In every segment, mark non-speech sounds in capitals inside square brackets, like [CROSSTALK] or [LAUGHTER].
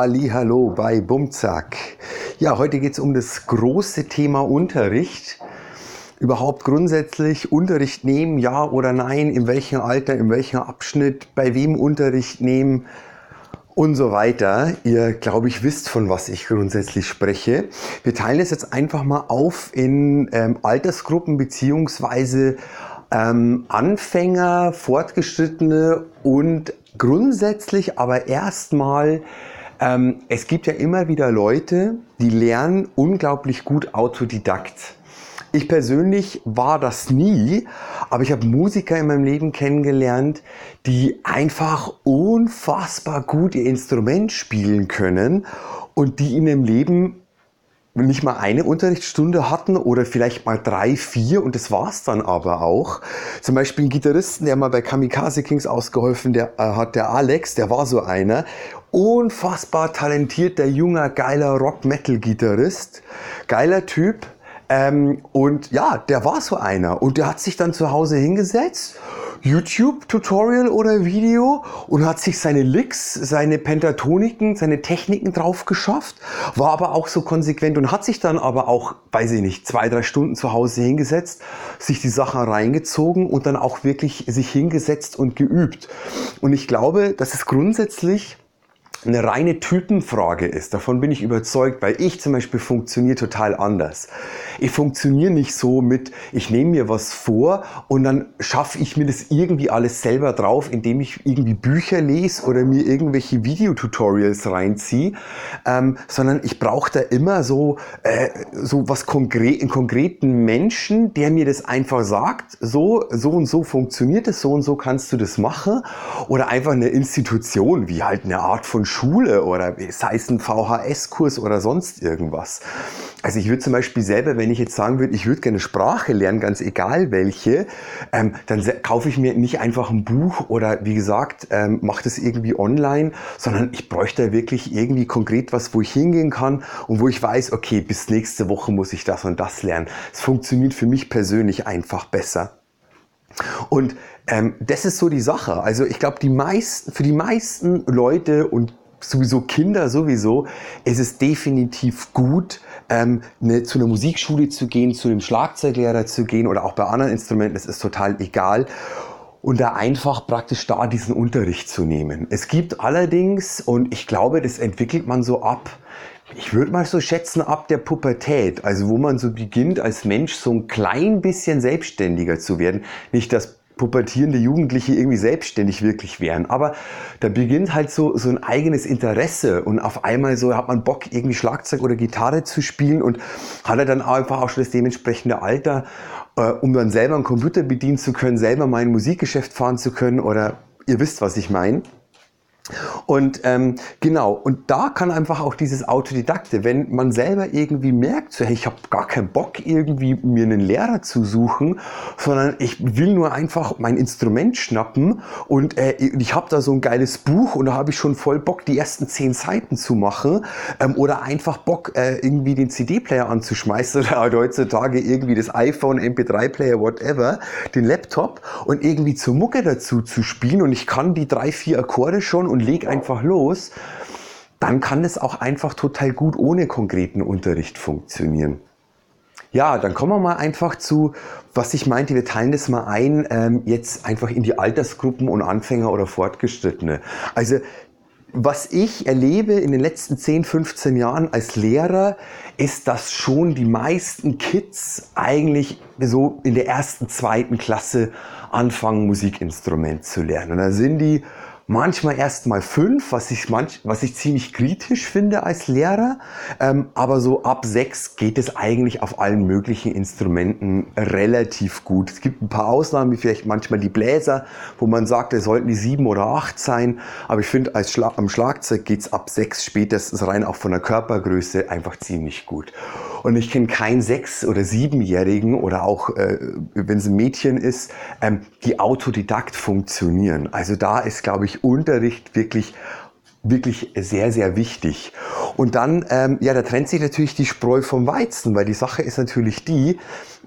Hallo bei Bumzack. Ja, heute geht es um das große Thema Unterricht. Überhaupt grundsätzlich Unterricht nehmen, ja oder nein, in welchem Alter, in welchem Abschnitt, bei wem Unterricht nehmen und so weiter. Ihr, glaube ich, wisst, von was ich grundsätzlich spreche. Wir teilen es jetzt einfach mal auf in ähm, Altersgruppen beziehungsweise ähm, Anfänger, Fortgeschrittene und grundsätzlich aber erstmal, ähm, es gibt ja immer wieder Leute, die lernen unglaublich gut Autodidakt. Ich persönlich war das nie, aber ich habe Musiker in meinem Leben kennengelernt, die einfach unfassbar gut ihr Instrument spielen können und die in ihrem Leben nicht mal eine Unterrichtsstunde hatten oder vielleicht mal drei, vier und das war's dann aber auch. Zum Beispiel ein Gitarristen, der mal bei Kamikaze Kings ausgeholfen der, äh, hat, der Alex, der war so einer. Unfassbar talentierter, junger, geiler Rock-Metal-Gitarrist. Geiler Typ. Ähm, und ja, der war so einer. Und der hat sich dann zu Hause hingesetzt YouTube-Tutorial oder Video und hat sich seine Licks, seine Pentatoniken, seine Techniken drauf geschafft, war aber auch so konsequent und hat sich dann aber auch, weiß ich nicht, zwei, drei Stunden zu Hause hingesetzt, sich die Sachen reingezogen und dann auch wirklich sich hingesetzt und geübt. Und ich glaube, dass es grundsätzlich eine reine Typenfrage ist. Davon bin ich überzeugt, weil ich zum Beispiel funktioniere total anders. Ich funktioniere nicht so mit, ich nehme mir was vor und dann schaffe ich mir das irgendwie alles selber drauf, indem ich irgendwie Bücher lese oder mir irgendwelche Videotutorials reinziehe, ähm, sondern ich brauche da immer so, äh, so was konkret, einen konkreten Menschen, der mir das einfach sagt, so, so und so funktioniert es, so und so kannst du das machen oder einfach eine Institution, wie halt eine Art von Schule oder sei es ein VHS-Kurs oder sonst irgendwas. Also ich würde zum Beispiel selber, wenn ich jetzt sagen würde, ich würde gerne Sprache lernen, ganz egal welche, ähm, dann kaufe ich mir nicht einfach ein Buch oder wie gesagt, ähm, mache das irgendwie online, sondern ich bräuchte wirklich irgendwie konkret was, wo ich hingehen kann und wo ich weiß, okay, bis nächste Woche muss ich das und das lernen. Es funktioniert für mich persönlich einfach besser. Und ähm, das ist so die Sache. Also ich glaube, die meisten, für die meisten Leute und sowieso Kinder sowieso, ist es definitiv gut, ähm, ne, zu einer Musikschule zu gehen, zu einem Schlagzeuglehrer zu gehen oder auch bei anderen Instrumenten, das ist total egal. Und da einfach praktisch da diesen Unterricht zu nehmen. Es gibt allerdings, und ich glaube, das entwickelt man so ab, ich würde mal so schätzen, ab der Pubertät, also wo man so beginnt, als Mensch so ein klein bisschen selbstständiger zu werden. Nicht, dass pubertierende Jugendliche irgendwie selbstständig wirklich wären. Aber da beginnt halt so, so ein eigenes Interesse und auf einmal so hat man Bock, irgendwie Schlagzeug oder Gitarre zu spielen und hat er dann einfach auch schon das dementsprechende Alter, äh, um dann selber einen Computer bedienen zu können, selber mal ein Musikgeschäft fahren zu können oder ihr wisst, was ich meine. Und ähm, genau, und da kann einfach auch dieses Autodidakte, wenn man selber irgendwie merkt, so, hey, ich habe gar keinen Bock, irgendwie mir einen Lehrer zu suchen, sondern ich will nur einfach mein Instrument schnappen und äh, ich habe da so ein geiles Buch und da habe ich schon voll Bock, die ersten zehn Seiten zu machen ähm, oder einfach Bock, äh, irgendwie den CD-Player anzuschmeißen [LAUGHS] oder halt heutzutage irgendwie das iPhone, MP3-Player, whatever, den Laptop und irgendwie zur Mucke dazu zu spielen und ich kann die drei, vier Akkorde schon und und leg einfach los, dann kann es auch einfach total gut ohne konkreten Unterricht funktionieren. Ja, dann kommen wir mal einfach zu, was ich meinte, wir teilen das mal ein, ähm, jetzt einfach in die Altersgruppen und Anfänger oder Fortgeschrittene. Also was ich erlebe in den letzten 10, 15 Jahren als Lehrer, ist, dass schon die meisten Kids eigentlich so in der ersten, zweiten Klasse anfangen, Musikinstrument zu lernen. Und da sind die manchmal erst mal fünf, was ich, manch, was ich ziemlich kritisch finde als Lehrer. Ähm, aber so ab sechs geht es eigentlich auf allen möglichen Instrumenten relativ gut. Es gibt ein paar Ausnahmen, wie vielleicht manchmal die Bläser, wo man sagt, es sollten die sieben oder acht sein. Aber ich finde, Schla am Schlagzeug geht's ab sechs spätestens rein auch von der Körpergröße einfach ziemlich gut. Und ich kenne keinen Sechs- oder Siebenjährigen oder auch, äh, wenn es ein Mädchen ist, ähm, die Autodidakt funktionieren. Also da ist, glaube ich, Unterricht wirklich wirklich sehr, sehr wichtig. Und dann, ähm, ja, da trennt sich natürlich die Spreu vom Weizen, weil die Sache ist natürlich die,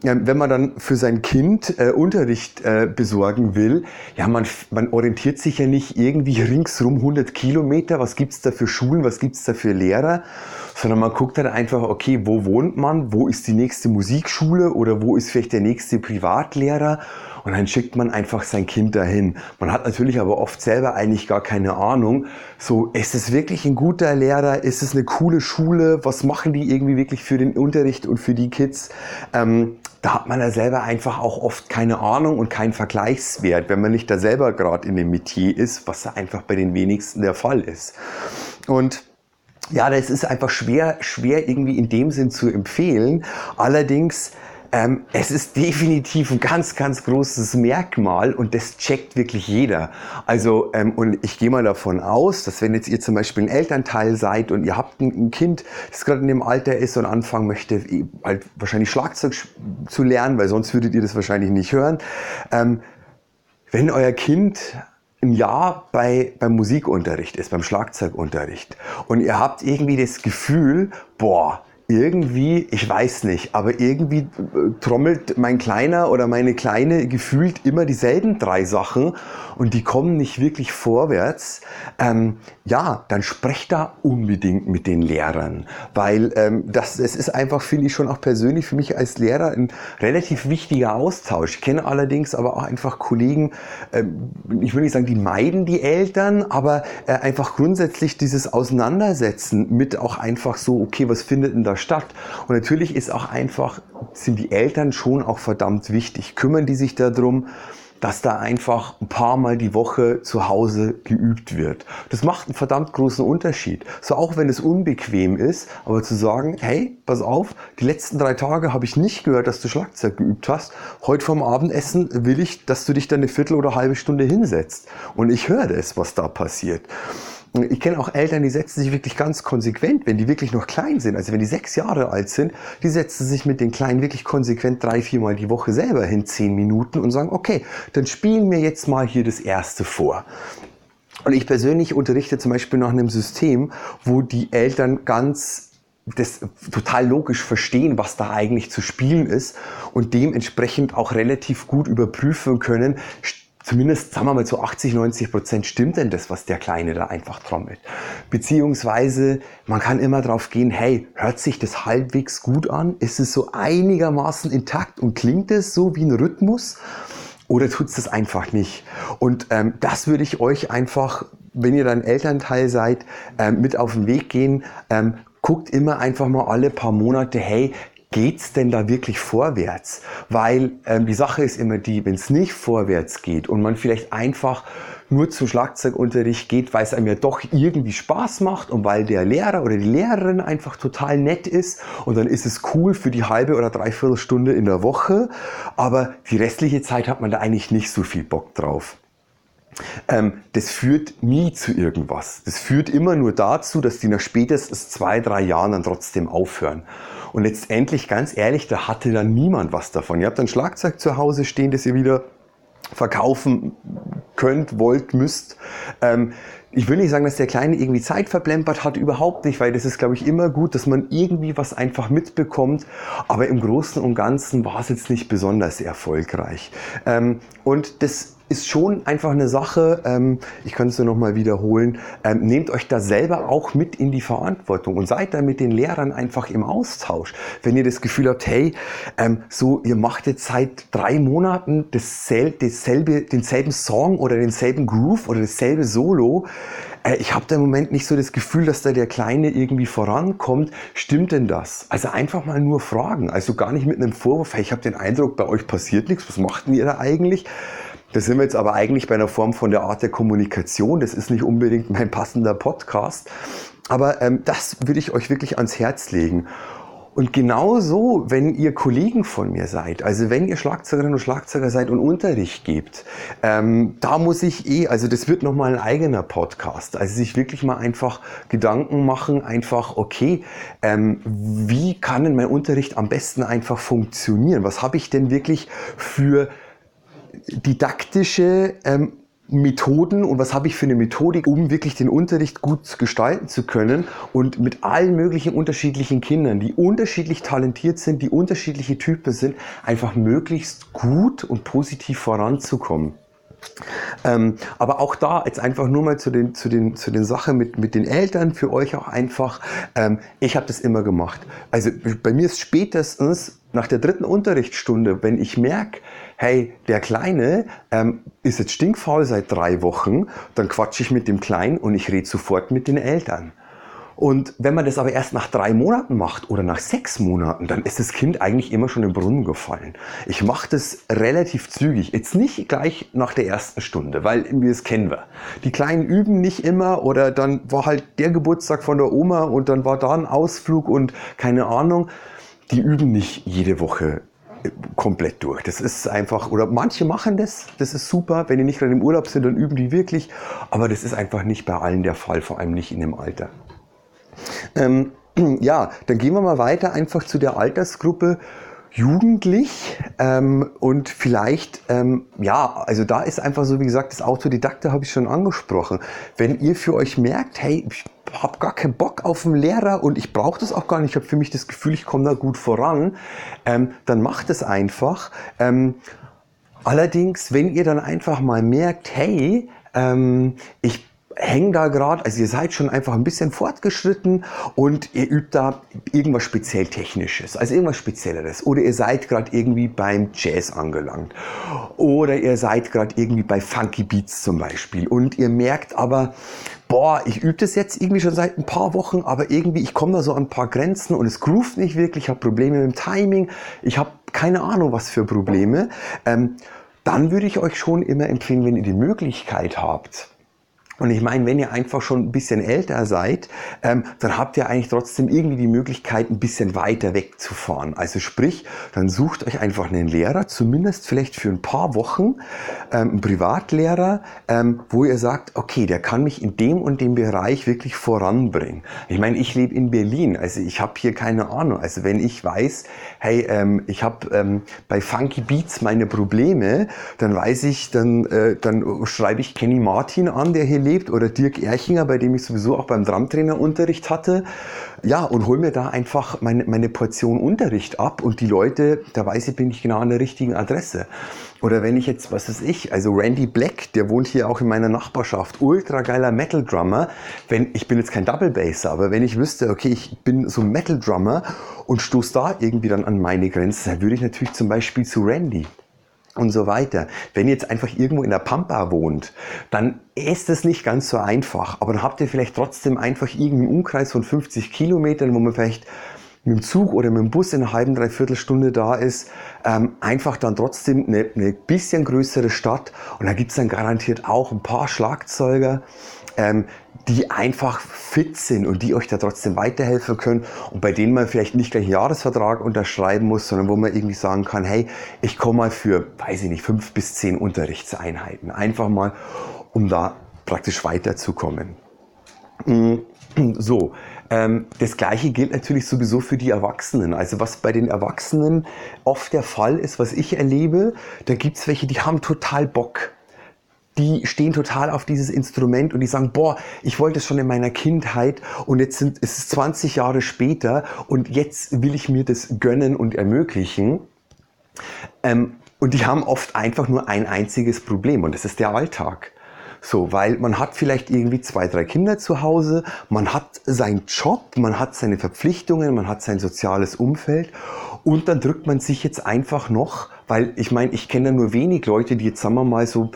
ähm, wenn man dann für sein Kind äh, Unterricht äh, besorgen will, ja, man, man orientiert sich ja nicht irgendwie ringsrum 100 Kilometer, was gibt's da für Schulen, was gibt's da für Lehrer, sondern man guckt dann einfach, okay, wo wohnt man, wo ist die nächste Musikschule oder wo ist vielleicht der nächste Privatlehrer und dann schickt man einfach sein Kind dahin. Man hat natürlich aber oft selber eigentlich gar keine Ahnung. So, ist es wirklich ein guter Lehrer? Ist es eine coole Schule? Was machen die irgendwie wirklich für den Unterricht und für die Kids? Ähm, da hat man ja selber einfach auch oft keine Ahnung und keinen Vergleichswert, wenn man nicht da selber gerade in dem Metier ist, was einfach bei den wenigsten der Fall ist. Und ja, das ist einfach schwer, schwer irgendwie in dem Sinn zu empfehlen. Allerdings ähm, es ist definitiv ein ganz, ganz großes Merkmal und das checkt wirklich jeder. Also, ähm, und ich gehe mal davon aus, dass wenn jetzt ihr zum Beispiel ein Elternteil seid und ihr habt ein, ein Kind, das gerade in dem Alter ist und anfangen möchte, halt wahrscheinlich Schlagzeug zu lernen, weil sonst würdet ihr das wahrscheinlich nicht hören. Ähm, wenn euer Kind ein Jahr bei, beim Musikunterricht ist, beim Schlagzeugunterricht und ihr habt irgendwie das Gefühl, boah, irgendwie, ich weiß nicht, aber irgendwie äh, trommelt mein Kleiner oder meine Kleine gefühlt immer dieselben drei Sachen und die kommen nicht wirklich vorwärts, ähm, ja, dann sprecht da unbedingt mit den Lehrern, weil ähm, das, das ist einfach, finde ich schon auch persönlich für mich als Lehrer ein relativ wichtiger Austausch. Ich kenne allerdings aber auch einfach Kollegen, ähm, ich würde nicht sagen, die meiden die Eltern, aber äh, einfach grundsätzlich dieses Auseinandersetzen mit auch einfach so, okay, was findet denn da statt? Und natürlich ist auch einfach, sind die Eltern schon auch verdammt wichtig. Kümmern die sich darum, dass da einfach ein paar Mal die Woche zu Hause geübt wird. Das macht einen verdammt großen Unterschied. So auch wenn es unbequem ist, aber zu sagen, hey, pass auf, die letzten drei Tage habe ich nicht gehört, dass du Schlagzeug geübt hast. Heute vom Abendessen will ich, dass du dich da eine Viertel oder halbe Stunde hinsetzt. Und ich höre das, was da passiert. Ich kenne auch Eltern, die setzen sich wirklich ganz konsequent, wenn die wirklich noch klein sind, also wenn die sechs Jahre alt sind, die setzen sich mit den Kleinen wirklich konsequent drei, viermal die Woche selber hin, zehn Minuten und sagen, okay, dann spielen wir jetzt mal hier das erste vor. Und ich persönlich unterrichte zum Beispiel nach einem System, wo die Eltern ganz das total logisch verstehen, was da eigentlich zu spielen ist und dementsprechend auch relativ gut überprüfen können, zumindest, sagen wir mal, zu 80, 90 Prozent stimmt denn das, was der Kleine da einfach trommelt. Beziehungsweise, man kann immer drauf gehen, hey, hört sich das halbwegs gut an? Ist es so einigermaßen intakt und klingt es so wie ein Rhythmus? Oder tut es das einfach nicht? Und ähm, das würde ich euch einfach, wenn ihr dann Elternteil seid, ähm, mit auf den Weg gehen. Ähm, guckt immer einfach mal alle paar Monate, hey, geht's denn da wirklich vorwärts? Weil ähm, die Sache ist immer die, wenn es nicht vorwärts geht und man vielleicht einfach nur zum Schlagzeugunterricht geht, weil es einem ja doch irgendwie Spaß macht und weil der Lehrer oder die Lehrerin einfach total nett ist und dann ist es cool für die halbe oder dreiviertel Stunde in der Woche, aber die restliche Zeit hat man da eigentlich nicht so viel Bock drauf. Ähm, das führt nie zu irgendwas. Das führt immer nur dazu, dass die nach spätestens zwei, drei Jahren dann trotzdem aufhören. Und letztendlich, ganz ehrlich, da hatte dann niemand was davon. Ihr habt ein Schlagzeug zu Hause stehen, das ihr wieder verkaufen könnt, wollt, müsst. Ähm, ich will nicht sagen, dass der Kleine irgendwie Zeit verplempert hat, überhaupt nicht, weil das ist, glaube ich, immer gut, dass man irgendwie was einfach mitbekommt. Aber im Großen und Ganzen war es jetzt nicht besonders erfolgreich. Ähm, und das ist schon einfach eine Sache, ähm, ich kann es nur nochmal wiederholen, ähm, nehmt euch da selber auch mit in die Verantwortung und seid da mit den Lehrern einfach im Austausch. Wenn ihr das Gefühl habt, hey, ähm, so ihr macht jetzt seit drei Monaten dasselbe, dasselbe, denselben Song oder denselben Groove oder dasselbe Solo, äh, ich habe da im Moment nicht so das Gefühl, dass da der Kleine irgendwie vorankommt. Stimmt denn das? Also einfach mal nur fragen. Also gar nicht mit einem Vorwurf, hey, ich habe den Eindruck, bei euch passiert nichts, was macht ihr da eigentlich? Da sind wir jetzt aber eigentlich bei einer Form von der Art der Kommunikation. Das ist nicht unbedingt mein passender Podcast. Aber ähm, das würde ich euch wirklich ans Herz legen. Und genauso, wenn ihr Kollegen von mir seid, also wenn ihr Schlagzeugerinnen und Schlagzeuger seid und Unterricht gebt, ähm, da muss ich eh, also das wird nochmal ein eigener Podcast, also sich wirklich mal einfach Gedanken machen, einfach, okay, ähm, wie kann denn mein Unterricht am besten einfach funktionieren? Was habe ich denn wirklich für didaktische ähm, Methoden und was habe ich für eine Methodik, um wirklich den Unterricht gut gestalten zu können und mit allen möglichen unterschiedlichen Kindern, die unterschiedlich talentiert sind, die unterschiedliche Typen sind, einfach möglichst gut und positiv voranzukommen. Ähm, aber auch da jetzt einfach nur mal zu den, zu den, zu den Sachen mit, mit den Eltern, für euch auch einfach. Ähm, ich habe das immer gemacht. Also bei mir ist spätestens nach der dritten Unterrichtsstunde, wenn ich merke, hey, der Kleine ähm, ist jetzt stinkfaul seit drei Wochen, dann quatsche ich mit dem Kleinen und ich rede sofort mit den Eltern. Und wenn man das aber erst nach drei Monaten macht oder nach sechs Monaten, dann ist das Kind eigentlich immer schon im Brunnen gefallen. Ich mache das relativ zügig. Jetzt nicht gleich nach der ersten Stunde, weil wir es kennen wir. Die Kleinen üben nicht immer oder dann war halt der Geburtstag von der Oma und dann war da ein Ausflug und keine Ahnung. Die üben nicht jede Woche äh, komplett durch. Das ist einfach, oder manche machen das, das ist super. Wenn die nicht gerade im Urlaub sind, dann üben die wirklich. Aber das ist einfach nicht bei allen der Fall, vor allem nicht in dem Alter. Ähm, [CLEARS THROAT] ja, dann gehen wir mal weiter einfach zu der Altersgruppe jugendlich ähm, und vielleicht, ähm, ja, also da ist einfach so, wie gesagt, das Autodidakte habe ich schon angesprochen. Wenn ihr für euch merkt, hey, ich habe gar keinen Bock auf einen Lehrer und ich brauche das auch gar nicht, ich habe für mich das Gefühl, ich komme da gut voran, ähm, dann macht es einfach. Ähm, allerdings, wenn ihr dann einfach mal merkt, hey, ähm, ich hängen da gerade, also ihr seid schon einfach ein bisschen fortgeschritten und ihr übt da irgendwas speziell Technisches, also irgendwas Spezielleres. Oder ihr seid gerade irgendwie beim Jazz angelangt. Oder ihr seid gerade irgendwie bei Funky Beats zum Beispiel. Und ihr merkt aber, boah, ich übe das jetzt irgendwie schon seit ein paar Wochen, aber irgendwie, ich komme da so an ein paar Grenzen und es groovt nicht wirklich, ich habe Probleme mit dem Timing, ich habe keine Ahnung, was für Probleme. Ähm, dann würde ich euch schon immer empfehlen, wenn ihr die Möglichkeit habt, und ich meine, wenn ihr einfach schon ein bisschen älter seid, ähm, dann habt ihr eigentlich trotzdem irgendwie die Möglichkeit, ein bisschen weiter wegzufahren. Also sprich, dann sucht euch einfach einen Lehrer, zumindest vielleicht für ein paar Wochen, ähm, einen Privatlehrer, ähm, wo ihr sagt, okay, der kann mich in dem und dem Bereich wirklich voranbringen. Ich meine, ich lebe in Berlin, also ich habe hier keine Ahnung. Also wenn ich weiß, hey, ähm, ich habe ähm, bei Funky Beats meine Probleme, dann weiß ich, dann, äh, dann schreibe ich Kenny Martin an, der hier lebt erlebt oder Dirk Erchinger, bei dem ich sowieso auch beim Drumtrainerunterricht hatte. Ja, und hol mir da einfach meine, meine Portion Unterricht ab und die Leute, da weiß ich, bin ich genau an der richtigen Adresse. Oder wenn ich jetzt, was weiß ich, also Randy Black, der wohnt hier auch in meiner Nachbarschaft, ultra geiler Metal Drummer. Wenn, ich bin jetzt kein Double Basser, aber wenn ich wüsste, okay, ich bin so ein Metal Drummer und stoße da irgendwie dann an meine Grenzen, dann würde ich natürlich zum Beispiel zu Randy und so weiter. Wenn ihr jetzt einfach irgendwo in der Pampa wohnt, dann ist es nicht ganz so einfach. Aber dann habt ihr vielleicht trotzdem einfach irgendeinen Umkreis von 50 Kilometern, wo man vielleicht mit dem Zug oder mit dem Bus in einer halben, dreiviertel Stunde da ist, ähm, einfach dann trotzdem eine, eine bisschen größere Stadt und da gibt's dann garantiert auch ein paar Schlagzeuger, ähm, die einfach fit sind und die euch da trotzdem weiterhelfen können und bei denen man vielleicht nicht gleich einen Jahresvertrag unterschreiben muss, sondern wo man irgendwie sagen kann, hey, ich komme mal für, weiß ich nicht, fünf bis zehn Unterrichtseinheiten. Einfach mal, um da praktisch weiterzukommen. Mm, [CLEARS THROAT] so, ähm, das gleiche gilt natürlich sowieso für die Erwachsenen. Also was bei den Erwachsenen oft der Fall ist, was ich erlebe, da gibt's welche, die haben total Bock die stehen total auf dieses Instrument und die sagen, boah, ich wollte es schon in meiner Kindheit und jetzt sind es 20 Jahre später und jetzt will ich mir das gönnen und ermöglichen. Ähm, und die haben oft einfach nur ein einziges Problem und das ist der Alltag. So, weil man hat vielleicht irgendwie zwei, drei Kinder zu Hause, man hat seinen Job, man hat seine Verpflichtungen, man hat sein soziales Umfeld und dann drückt man sich jetzt einfach noch, weil ich meine, ich kenne nur wenig Leute, die jetzt sagen wir mal so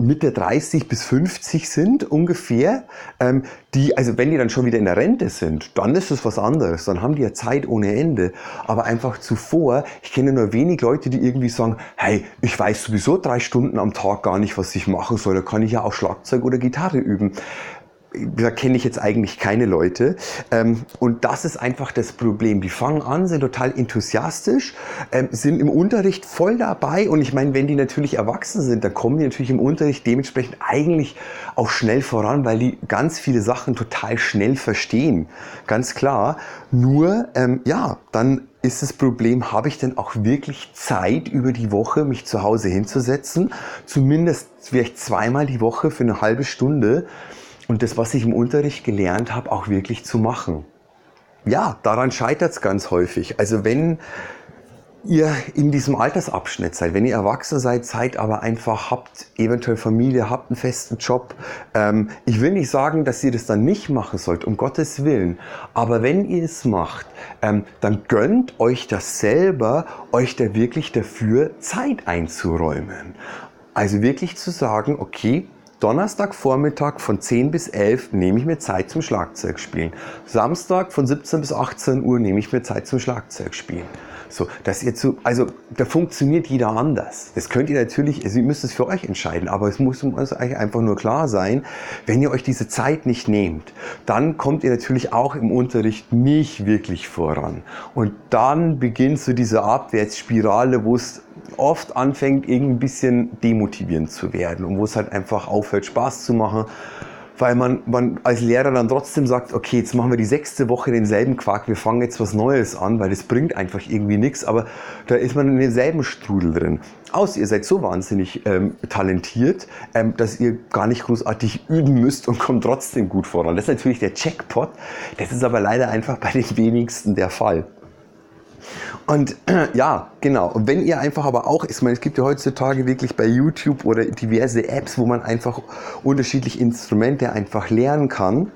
Mitte 30 bis 50 sind ungefähr, ähm, die, also wenn die dann schon wieder in der Rente sind, dann ist es was anderes, dann haben die ja Zeit ohne Ende. Aber einfach zuvor, ich kenne nur wenig Leute, die irgendwie sagen, hey, ich weiß sowieso drei Stunden am Tag gar nicht, was ich machen soll, da kann ich ja auch Schlagzeug oder Gitarre üben da kenne ich jetzt eigentlich keine Leute. Ähm, und das ist einfach das Problem. Die fangen an, sind total enthusiastisch, ähm, sind im Unterricht voll dabei. Und ich meine, wenn die natürlich erwachsen sind, dann kommen die natürlich im Unterricht dementsprechend eigentlich auch schnell voran, weil die ganz viele Sachen total schnell verstehen. Ganz klar. Nur, ähm, ja, dann ist das Problem, habe ich denn auch wirklich Zeit über die Woche, mich zu Hause hinzusetzen? Zumindest vielleicht zweimal die Woche für eine halbe Stunde und das, was ich im Unterricht gelernt habe, auch wirklich zu machen. Ja, daran scheitert es ganz häufig. Also wenn ihr in diesem Altersabschnitt seid, wenn ihr erwachsen seid, seid aber einfach, habt eventuell Familie, habt einen festen Job. Ähm, ich will nicht sagen, dass ihr das dann nicht machen sollt, um Gottes Willen. Aber wenn ihr es macht, ähm, dann gönnt euch das selber, euch da wirklich dafür Zeit einzuräumen. Also wirklich zu sagen, okay, Donnerstagvormittag von 10 bis 11 nehme ich mir Zeit zum Schlagzeugspielen. Samstag von 17 bis 18 Uhr nehme ich mir Zeit zum Schlagzeugspielen. So, dass ihr zu, also da funktioniert jeder anders. Das könnt ihr natürlich, also ihr müsst es für euch entscheiden, aber es muss eigentlich einfach nur klar sein, wenn ihr euch diese Zeit nicht nehmt, dann kommt ihr natürlich auch im Unterricht nicht wirklich voran. Und dann beginnt so diese Abwärtsspirale, wo es oft anfängt, irgendwie ein bisschen demotivierend zu werden und wo es halt einfach aufhört, Spaß zu machen weil man, man als Lehrer dann trotzdem sagt, okay, jetzt machen wir die sechste Woche denselben Quark, wir fangen jetzt was Neues an, weil das bringt einfach irgendwie nichts, aber da ist man in demselben Strudel drin. Aus, ihr seid so wahnsinnig ähm, talentiert, ähm, dass ihr gar nicht großartig üben müsst und kommt trotzdem gut voran. Das ist natürlich der Checkpot, das ist aber leider einfach bei den wenigsten der Fall. Und [CLEARS THROAT] ja, genau. Und wenn ihr einfach aber auch, ich meine, es gibt ja heutzutage wirklich bei YouTube oder diverse Apps, wo man einfach unterschiedliche Instrumente einfach lernen kann.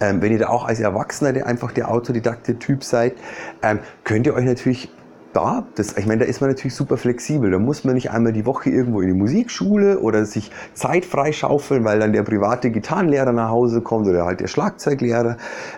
Ähm, wenn ihr da auch als Erwachsener der einfach der autodidakte Typ seid, ähm, könnt ihr euch natürlich da, das, ich meine, da ist man natürlich super flexibel. Da muss man nicht einmal die Woche irgendwo in die Musikschule oder sich Zeit freischaufeln, weil dann der private Gitarrenlehrer nach Hause kommt oder halt der Schlagzeuglehrer.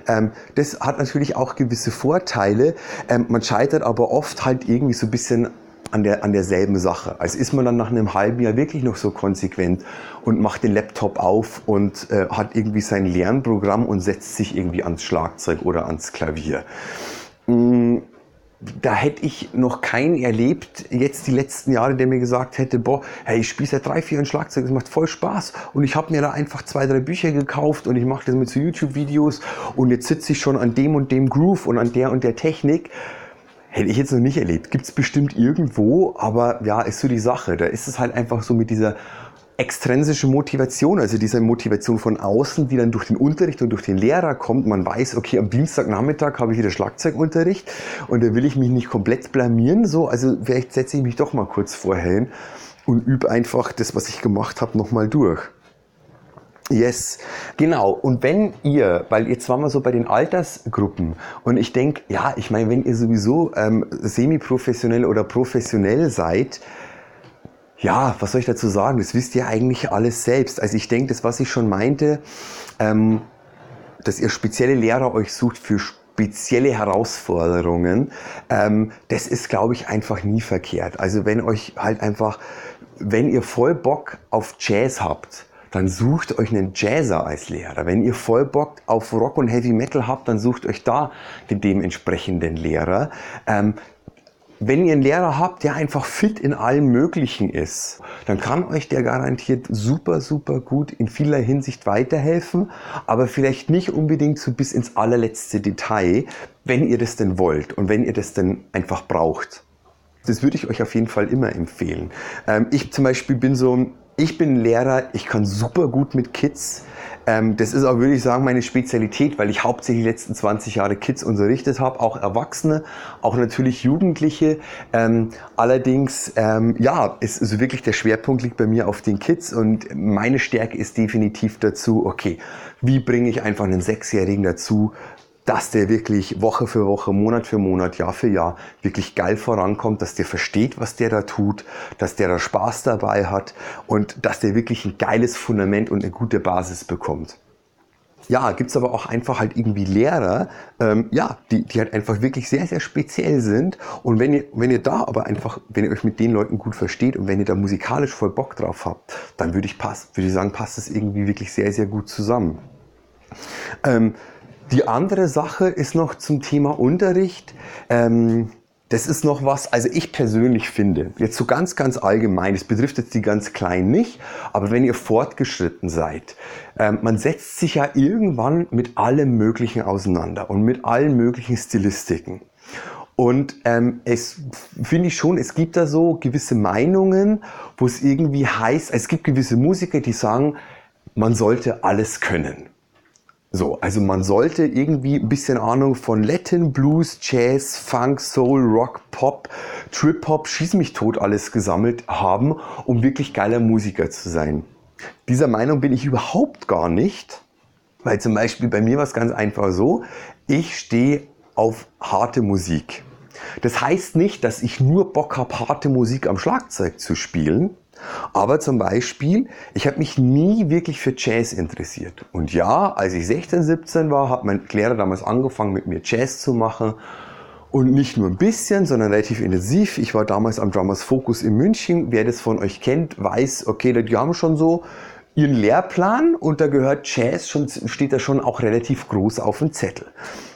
Ähm, das hat natürlich auch gewisse Vorteile. Ähm, man scheitert aber oft halt irgendwie so ein bisschen an, der, an derselben Sache. Also ist man dann nach einem halben Jahr wirklich noch so konsequent und macht den Laptop auf und äh, hat irgendwie sein Lernprogramm und setzt sich irgendwie ans Schlagzeug oder ans Klavier. Mm da hätte ich noch keinen erlebt, jetzt die letzten Jahre, der mir gesagt hätte, boah, hey, ich spiele seit drei, vier Jahren Schlagzeug, das macht voll Spaß und ich habe mir da einfach zwei, drei Bücher gekauft und ich mache das mit so YouTube-Videos und jetzt sitze ich schon an dem und dem Groove und an der und der Technik. Hätte ich jetzt noch nicht erlebt. Gibt es bestimmt irgendwo, aber ja, ist so die Sache. Da ist es halt einfach so mit dieser extrinsische Motivation, also diese Motivation von außen, die dann durch den Unterricht und durch den Lehrer kommt. Man weiß, okay, am Dienstagnachmittag habe ich wieder Schlagzeugunterricht und da will ich mich nicht komplett blamieren. So, also vielleicht setze ich mich doch mal kurz vorher hin und übe einfach das, was ich gemacht habe, nochmal durch. Yes, genau. Und wenn ihr, weil jetzt waren wir so bei den Altersgruppen und ich denke, ja, ich meine, wenn ihr sowieso ähm, semi-professionell oder professionell seid, ja, was soll ich dazu sagen? Das wisst ihr eigentlich alles selbst. Also ich denke, das, was ich schon meinte, ähm, dass ihr spezielle Lehrer euch sucht für spezielle Herausforderungen, ähm, das ist, glaube ich, einfach nie verkehrt. Also wenn euch halt einfach, wenn ihr voll Bock auf Jazz habt, dann sucht euch einen Jazzer als Lehrer. Wenn ihr voll Bock auf Rock und Heavy Metal habt, dann sucht euch da den dementsprechenden Lehrer. Ähm, wenn ihr einen Lehrer habt, der einfach fit in allem Möglichen ist, dann kann euch der garantiert super, super gut in vieler Hinsicht weiterhelfen, aber vielleicht nicht unbedingt so bis ins allerletzte Detail, wenn ihr das denn wollt und wenn ihr das denn einfach braucht. Das würde ich euch auf jeden Fall immer empfehlen. Ähm, ich zum Beispiel bin so, ich bin Lehrer, ich kann super gut mit Kids. Ähm, das ist auch, würde ich sagen, meine Spezialität, weil ich hauptsächlich die letzten 20 Jahre Kids unterrichtet habe, auch Erwachsene, auch natürlich Jugendliche. Ähm, allerdings, ähm, ja, ist also wirklich der Schwerpunkt liegt bei mir auf den Kids und meine Stärke ist definitiv dazu, okay, wie bringe ich einfach einen Sechsjährigen dazu, dass der wirklich Woche für Woche, Monat für Monat, Jahr für Jahr wirklich geil vorankommt, dass der versteht, was der da tut, dass der da Spaß dabei hat und dass der wirklich ein geiles Fundament und eine gute Basis bekommt. Ja, gibt's aber auch einfach halt irgendwie Lehrer, ähm, ja, die, die halt einfach wirklich sehr, sehr speziell sind. Und wenn ihr, wenn ihr da aber einfach, wenn ihr euch mit den Leuten gut versteht und wenn ihr da musikalisch voll Bock drauf habt, dann würde ich, pass, würde ich sagen, passt es irgendwie wirklich sehr, sehr gut zusammen. Ähm, die andere Sache ist noch zum Thema Unterricht. Ähm, das ist noch was, also ich persönlich finde, jetzt so ganz, ganz allgemein, das betrifft jetzt die ganz Kleinen nicht, aber wenn ihr fortgeschritten seid, ähm, man setzt sich ja irgendwann mit allem Möglichen auseinander und mit allen möglichen Stilistiken. Und ähm, es finde ich schon, es gibt da so gewisse Meinungen, wo es irgendwie heißt, es gibt gewisse Musiker, die sagen, man sollte alles können. So, also man sollte irgendwie ein bisschen Ahnung von Latin, Blues, Jazz, Funk, Soul, Rock, Pop, Trip Hop, Schieß mich tot alles gesammelt haben, um wirklich geiler Musiker zu sein. Dieser Meinung bin ich überhaupt gar nicht, weil zum Beispiel bei mir war es ganz einfach so, ich stehe auf harte Musik. Das heißt nicht, dass ich nur Bock habe, harte Musik am Schlagzeug zu spielen, aber zum Beispiel, ich habe mich nie wirklich für Jazz interessiert. Und ja, als ich 16, 17 war, hat mein Lehrer damals angefangen, mit mir Jazz zu machen. Und nicht nur ein bisschen, sondern relativ intensiv. Ich war damals am Drummers Focus in München. Wer das von euch kennt, weiß, okay, die haben schon so ihren Lehrplan und da gehört Jazz schon, steht da schon auch relativ groß auf dem Zettel.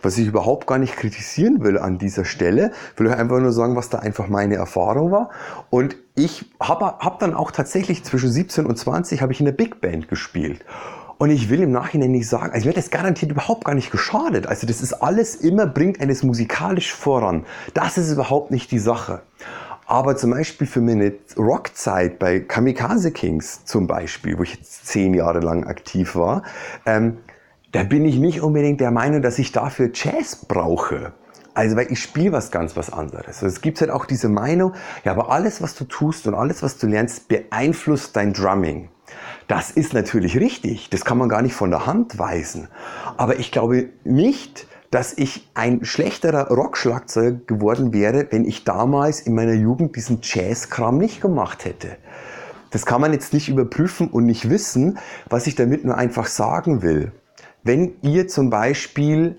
Was ich überhaupt gar nicht kritisieren will an dieser Stelle, will euch einfach nur sagen, was da einfach meine Erfahrung war. Und ich habe hab dann auch tatsächlich zwischen 17 und 20 habe ich in der Big Band gespielt. Und ich will im Nachhinein nicht sagen, also mir hat das garantiert überhaupt gar nicht geschadet. Also das ist alles immer, bringt eines musikalisch voran. Das ist überhaupt nicht die Sache. Aber zum Beispiel für meine Rockzeit bei Kamikaze Kings zum Beispiel, wo ich jetzt zehn Jahre lang aktiv war, ähm, da bin ich nicht unbedingt der Meinung, dass ich dafür Jazz brauche. Also, weil ich spiele was ganz was anderes. Also, es gibt halt auch diese Meinung, ja, aber alles, was du tust und alles, was du lernst, beeinflusst dein Drumming. Das ist natürlich richtig. Das kann man gar nicht von der Hand weisen. Aber ich glaube nicht, dass ich ein schlechterer Rockschlagzeuger geworden wäre, wenn ich damals in meiner Jugend diesen Jazzkram nicht gemacht hätte. Das kann man jetzt nicht überprüfen und nicht wissen, was ich damit nur einfach sagen will. Wenn ihr zum Beispiel,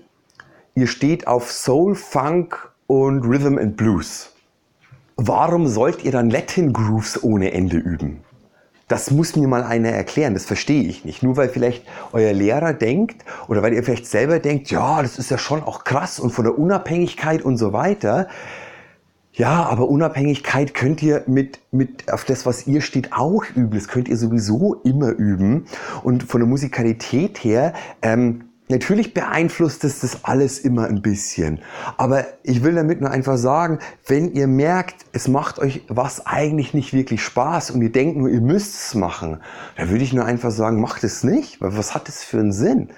ihr steht auf Soul, Funk und Rhythm and Blues, warum sollt ihr dann Latin Grooves ohne Ende üben? Das muss mir mal einer erklären, das verstehe ich nicht. Nur weil vielleicht euer Lehrer denkt oder weil ihr vielleicht selber denkt, ja, das ist ja schon auch krass und von der Unabhängigkeit und so weiter. Ja, aber Unabhängigkeit könnt ihr mit, mit auf das, was ihr steht, auch üben. Das könnt ihr sowieso immer üben. Und von der Musikalität her, ähm, Natürlich beeinflusst es das alles immer ein bisschen. Aber ich will damit nur einfach sagen, wenn ihr merkt, es macht euch was eigentlich nicht wirklich Spaß und ihr denkt nur, ihr müsst es machen, dann würde ich nur einfach sagen, macht es nicht. Weil was hat es für einen Sinn?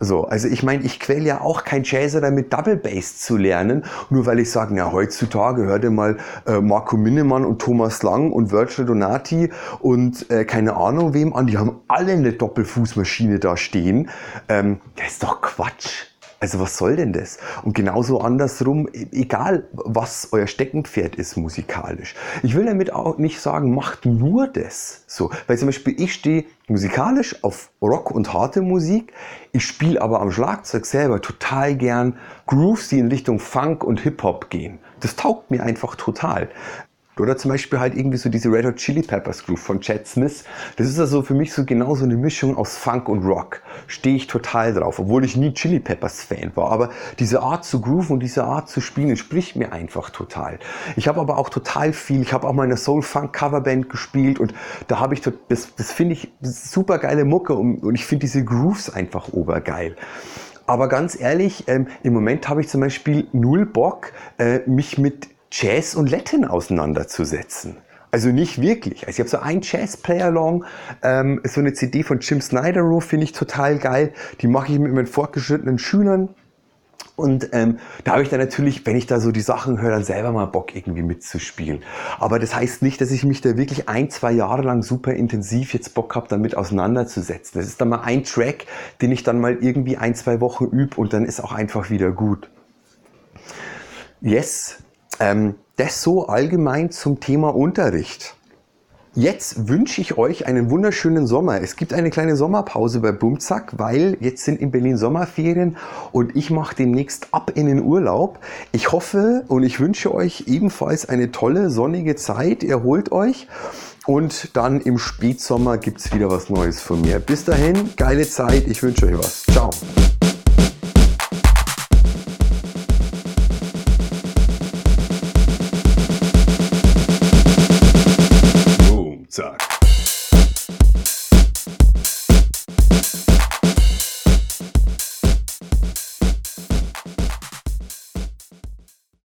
So, also ich meine, ich quäle ja auch kein Jazzer damit Double Bass zu lernen, nur weil ich sage, na heutzutage hört ihr mal äh, Marco Minnemann und Thomas Lang und Virgil Donati und äh, keine Ahnung wem an, die haben alle eine Doppelfußmaschine da stehen. Ähm, das ist doch Quatsch. Also was soll denn das? Und genauso andersrum, e-, egal was euer Steckenpferd ist musikalisch. Ich will damit auch nicht sagen, macht nur das. So, weil zum Beispiel ich stehe musikalisch auf Rock und harte Musik. Ich spiele aber am Schlagzeug selber total gern Grooves, die in Richtung Funk und Hip Hop gehen. Das taugt mir einfach total. Oder zum Beispiel halt irgendwie so diese Red Hot Chili Peppers Groove von Chad Smith. Das ist also für mich so genau so eine Mischung aus Funk und Rock. Stehe ich total drauf, obwohl ich nie Chili Peppers Fan war. Aber diese Art zu grooven und diese Art zu spielen entspricht mir einfach total. Ich habe aber auch total viel, ich habe auch mal eine Soul Funk Coverband gespielt und da habe ich, das, das finde ich super geile Mucke und, und ich finde diese Grooves einfach obergeil. Aber ganz ehrlich, ähm, im Moment habe ich zum Beispiel null Bock, äh, mich mit Jazz und Latin auseinanderzusetzen. Also nicht wirklich. Also ich habe so ein Jazz Play-Along, ähm, so eine CD von Jim Snyder, finde ich total geil. Die mache ich mit meinen fortgeschrittenen Schülern. Und ähm, da habe ich dann natürlich, wenn ich da so die Sachen höre, dann selber mal Bock irgendwie mitzuspielen. Aber das heißt nicht, dass ich mich da wirklich ein, zwei Jahre lang super intensiv jetzt Bock habe, damit auseinanderzusetzen. Das ist dann mal ein Track, den ich dann mal irgendwie ein, zwei Wochen übe und dann ist auch einfach wieder gut. Yes, das so allgemein zum Thema Unterricht. Jetzt wünsche ich euch einen wunderschönen Sommer. Es gibt eine kleine Sommerpause bei Bumzack, weil jetzt sind in Berlin Sommerferien und ich mache demnächst ab in den Urlaub. Ich hoffe und ich wünsche euch ebenfalls eine tolle sonnige Zeit. Erholt euch Und dann im Spätsommer gibt es wieder was Neues von mir. Bis dahin, geile Zeit. Ich wünsche euch was. Ciao.